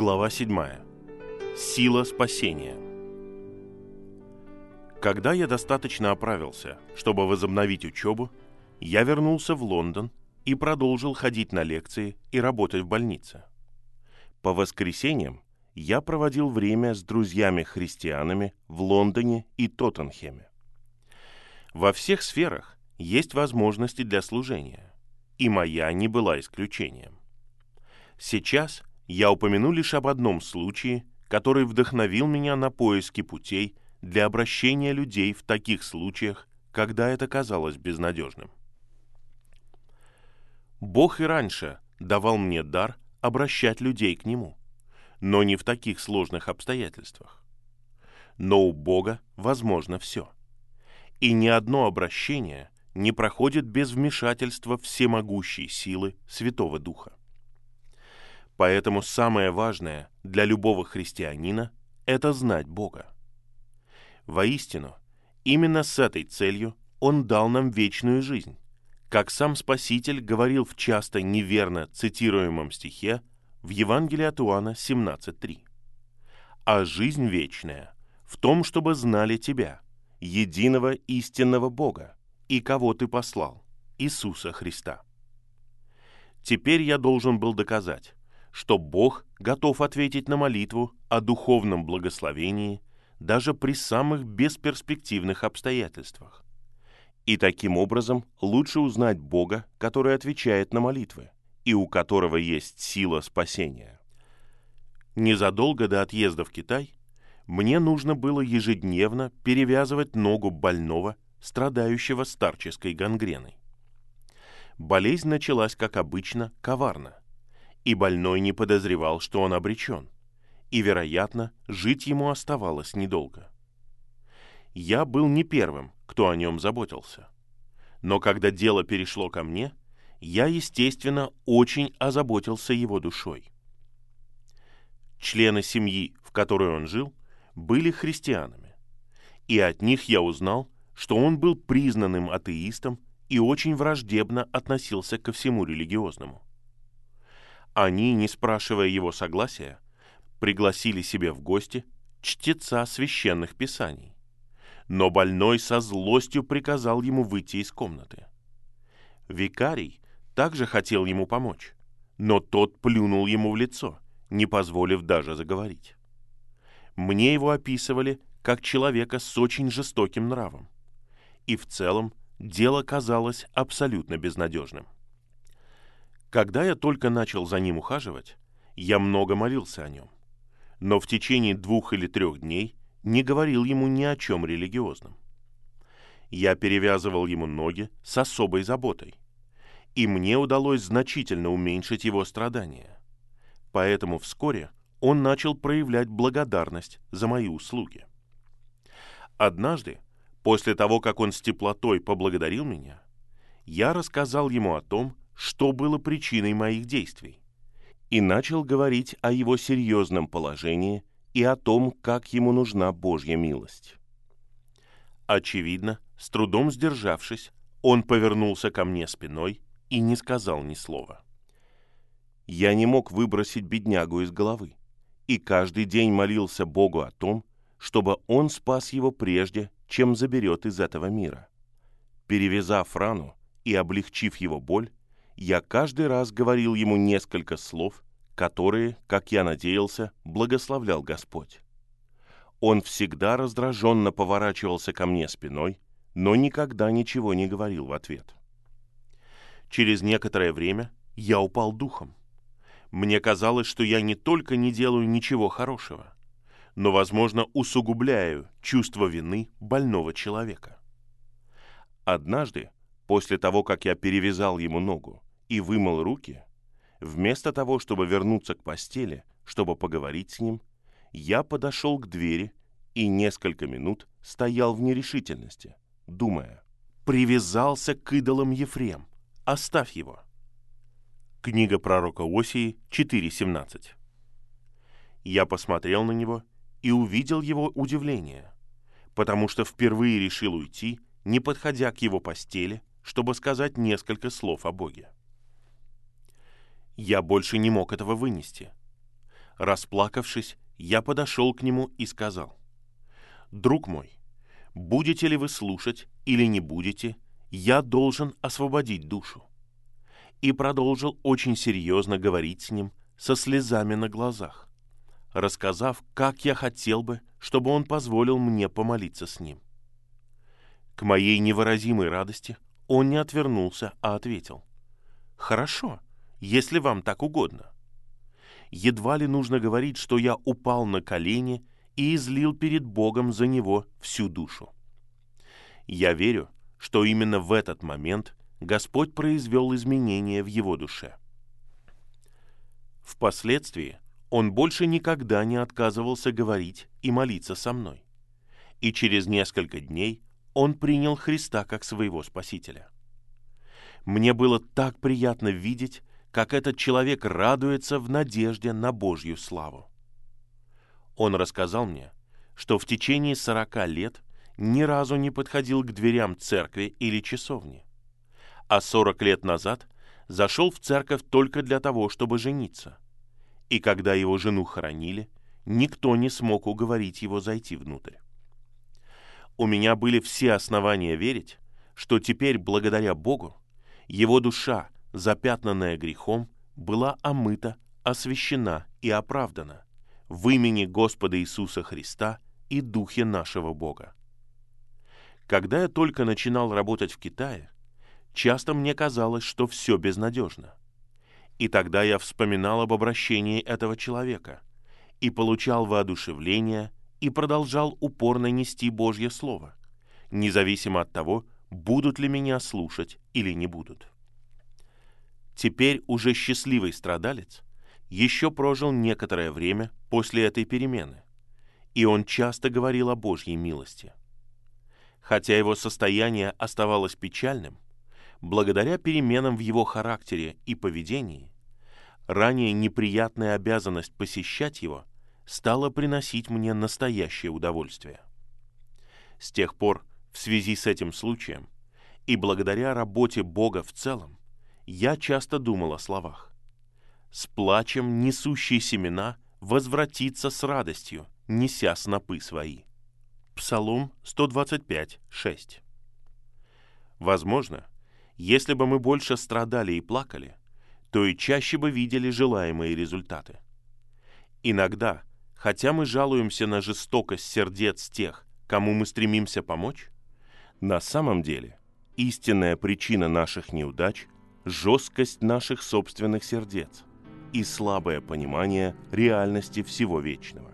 Глава 7. Сила спасения. Когда я достаточно оправился, чтобы возобновить учебу, я вернулся в Лондон и продолжил ходить на лекции и работать в больнице. По воскресеньям я проводил время с друзьями-христианами в Лондоне и Тоттенхеме. Во всех сферах есть возможности для служения, и моя не была исключением. Сейчас я упомяну лишь об одном случае, который вдохновил меня на поиски путей для обращения людей в таких случаях, когда это казалось безнадежным. Бог и раньше давал мне дар обращать людей к Нему, но не в таких сложных обстоятельствах. Но у Бога возможно все. И ни одно обращение не проходит без вмешательства всемогущей силы Святого Духа. Поэтому самое важное для любого христианина – это знать Бога. Воистину, именно с этой целью Он дал нам вечную жизнь, как сам Спаситель говорил в часто неверно цитируемом стихе в Евангелии от Иоанна 17.3. «А жизнь вечная в том, чтобы знали Тебя, единого истинного Бога, и кого Ты послал, Иисуса Христа». Теперь я должен был доказать, что Бог готов ответить на молитву о духовном благословении даже при самых бесперспективных обстоятельствах. И таким образом лучше узнать Бога, который отвечает на молитвы, и у которого есть сила спасения. Незадолго до отъезда в Китай мне нужно было ежедневно перевязывать ногу больного, страдающего старческой гангреной. Болезнь началась, как обычно, коварно, и больной не подозревал, что он обречен, и, вероятно, жить ему оставалось недолго. Я был не первым, кто о нем заботился. Но когда дело перешло ко мне, я, естественно, очень озаботился его душой. Члены семьи, в которой он жил, были христианами, и от них я узнал, что он был признанным атеистом и очень враждебно относился ко всему религиозному. Они, не спрашивая его согласия, пригласили себе в гости чтеца священных писаний. Но больной со злостью приказал ему выйти из комнаты. Викарий также хотел ему помочь, но тот плюнул ему в лицо, не позволив даже заговорить. Мне его описывали как человека с очень жестоким нравом. И в целом дело казалось абсолютно безнадежным. Когда я только начал за ним ухаживать, я много молился о нем. Но в течение двух или трех дней не говорил ему ни о чем религиозном. Я перевязывал ему ноги с особой заботой, и мне удалось значительно уменьшить его страдания. Поэтому вскоре он начал проявлять благодарность за мои услуги. Однажды, после того, как он с теплотой поблагодарил меня, я рассказал ему о том, что было причиной моих действий, и начал говорить о его серьезном положении и о том, как ему нужна Божья милость. Очевидно, с трудом сдержавшись, он повернулся ко мне спиной и не сказал ни слова. Я не мог выбросить беднягу из головы, и каждый день молился Богу о том, чтобы он спас его прежде, чем заберет из этого мира. Перевязав рану и облегчив его боль, я каждый раз говорил ему несколько слов, которые, как я надеялся, благословлял Господь. Он всегда раздраженно поворачивался ко мне спиной, но никогда ничего не говорил в ответ. Через некоторое время я упал духом. Мне казалось, что я не только не делаю ничего хорошего, но, возможно, усугубляю чувство вины больного человека. Однажды, после того, как я перевязал ему ногу, и вымыл руки, вместо того, чтобы вернуться к постели, чтобы поговорить с ним, я подошел к двери и несколько минут стоял в нерешительности, думая, «Привязался к идолам Ефрем, оставь его». Книга пророка Осии 4.17 Я посмотрел на него и увидел его удивление, потому что впервые решил уйти, не подходя к его постели, чтобы сказать несколько слов о Боге. Я больше не мог этого вынести. Расплакавшись, я подошел к нему и сказал, «Друг мой, будете ли вы слушать или не будете, я должен освободить душу». И продолжил очень серьезно говорить с ним со слезами на глазах, рассказав, как я хотел бы, чтобы он позволил мне помолиться с ним. К моей невыразимой радости он не отвернулся, а ответил, «Хорошо, если вам так угодно». Едва ли нужно говорить, что я упал на колени и излил перед Богом за него всю душу. Я верю, что именно в этот момент Господь произвел изменения в его душе. Впоследствии он больше никогда не отказывался говорить и молиться со мной. И через несколько дней он принял Христа как своего Спасителя. Мне было так приятно видеть, как этот человек радуется в надежде на Божью славу. Он рассказал мне, что в течение сорока лет ни разу не подходил к дверям церкви или часовни, а сорок лет назад зашел в церковь только для того, чтобы жениться. И когда его жену хоронили, никто не смог уговорить его зайти внутрь. У меня были все основания верить, что теперь, благодаря Богу, его душа, запятнанная грехом, была омыта, освящена и оправдана в имени Господа Иисуса Христа и Духе нашего Бога. Когда я только начинал работать в Китае, часто мне казалось, что все безнадежно. И тогда я вспоминал об обращении этого человека и получал воодушевление и продолжал упорно нести Божье Слово, независимо от того, будут ли меня слушать или не будут. Теперь уже счастливый страдалец еще прожил некоторое время после этой перемены, и он часто говорил о Божьей милости. Хотя его состояние оставалось печальным, благодаря переменам в его характере и поведении, ранее неприятная обязанность посещать его стала приносить мне настоящее удовольствие. С тех пор, в связи с этим случаем, и благодаря работе Бога в целом, я часто думал о словах. «С плачем несущие семена возвратится с радостью, неся снопы свои». Псалом 125, 6. Возможно, если бы мы больше страдали и плакали, то и чаще бы видели желаемые результаты. Иногда, хотя мы жалуемся на жестокость сердец тех, кому мы стремимся помочь, на самом деле истинная причина наших неудач – жесткость наших собственных сердец и слабое понимание реальности всего вечного.